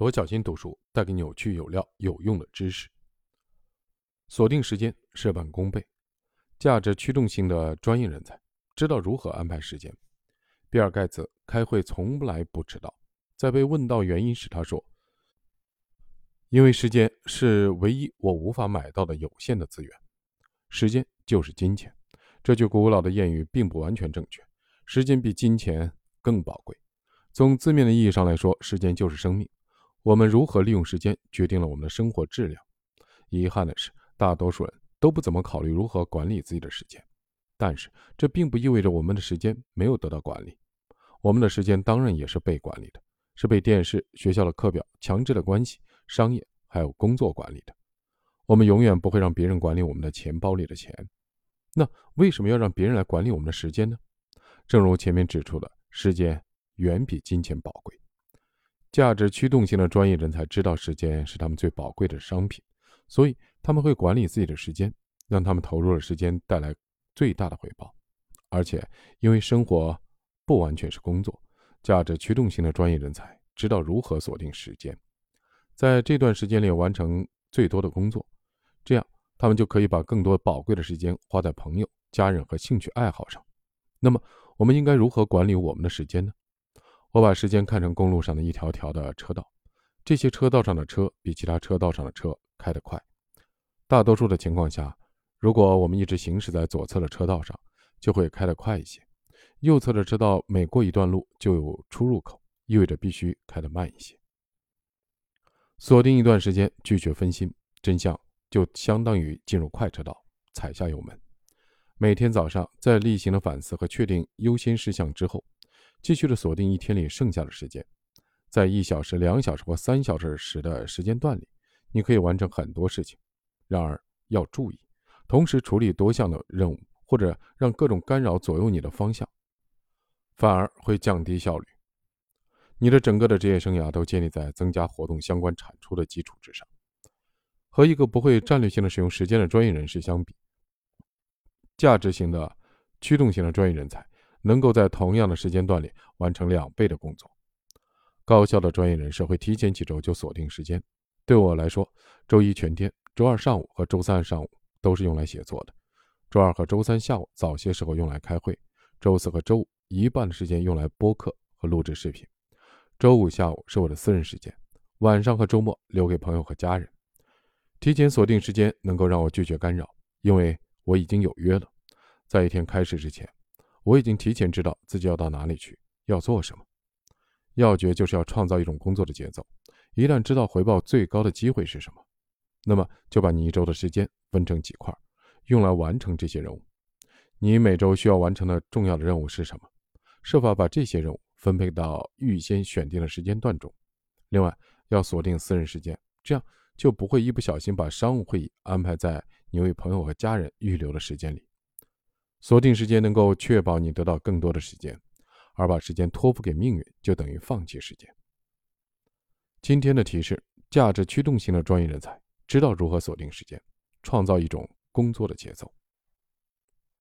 罗小新读书带给你有趣、有料、有用的知识。锁定时间，事半功倍。价值驱动性的专业人才知道如何安排时间。比尔盖茨开会从来不迟到。在被问到原因时，他说：“因为时间是唯一我无法买到的有限的资源。时间就是金钱。”这句古老的谚语并不完全正确。时间比金钱更宝贵。从字面的意义上来说，时间就是生命。我们如何利用时间，决定了我们的生活质量。遗憾的是，大多数人都不怎么考虑如何管理自己的时间。但是，这并不意味着我们的时间没有得到管理。我们的时间当然也是被管理的，是被电视、学校的课表、强制的关系、商业还有工作管理的。我们永远不会让别人管理我们的钱包里的钱。那为什么要让别人来管理我们的时间呢？正如前面指出的，时间远比金钱宝贵。价值驱动型的专业人才知道时间是他们最宝贵的商品，所以他们会管理自己的时间，让他们投入的时间带来最大的回报。而且，因为生活不完全是工作，价值驱动型的专业人才知道如何锁定时间，在这段时间里完成最多的工作，这样他们就可以把更多宝贵的时间花在朋友、家人和兴趣爱好上。那么，我们应该如何管理我们的时间呢？我把时间看成公路上的一条条的车道，这些车道上的车比其他车道上的车开得快。大多数的情况下，如果我们一直行驶在左侧的车道上，就会开得快一些；右侧的车道每过一段路就有出入口，意味着必须开得慢一些。锁定一段时间，拒绝分心，真相就相当于进入快车道，踩下油门。每天早上在例行的反思和确定优先事项之后。继续的锁定一天里剩下的时间，在一小时、两小时或三小时时的时间段里，你可以完成很多事情。然而要注意，同时处理多项的任务或者让各种干扰左右你的方向，反而会降低效率。你的整个的职业生涯都建立在增加活动相关产出的基础之上。和一个不会战略性的使用时间的专业人士相比，价值型的、驱动型的专业人才。能够在同样的时间段里完成两倍的工作，高效的专业人士会提前几周就锁定时间。对我来说，周一全天、周二上午和周三上午都是用来写作的；周二和周三下午早些时候用来开会；周四和周五一半的时间用来播客和录制视频；周五下午是我的私人时间，晚上和周末留给朋友和家人。提前锁定时间能够让我拒绝干扰，因为我已经有约了，在一天开始之前。我已经提前知道自己要到哪里去，要做什么。要诀就是要创造一种工作的节奏。一旦知道回报最高的机会是什么，那么就把你一周的时间分成几块，用来完成这些任务。你每周需要完成的重要的任务是什么？设法把这些任务分配到预先选定的时间段中。另外，要锁定私人时间，这样就不会一不小心把商务会议安排在你为朋友和家人预留的时间里。锁定时间能够确保你得到更多的时间，而把时间托付给命运就等于放弃时间。今天的提示：价值驱动型的专业人才知道如何锁定时间，创造一种工作的节奏。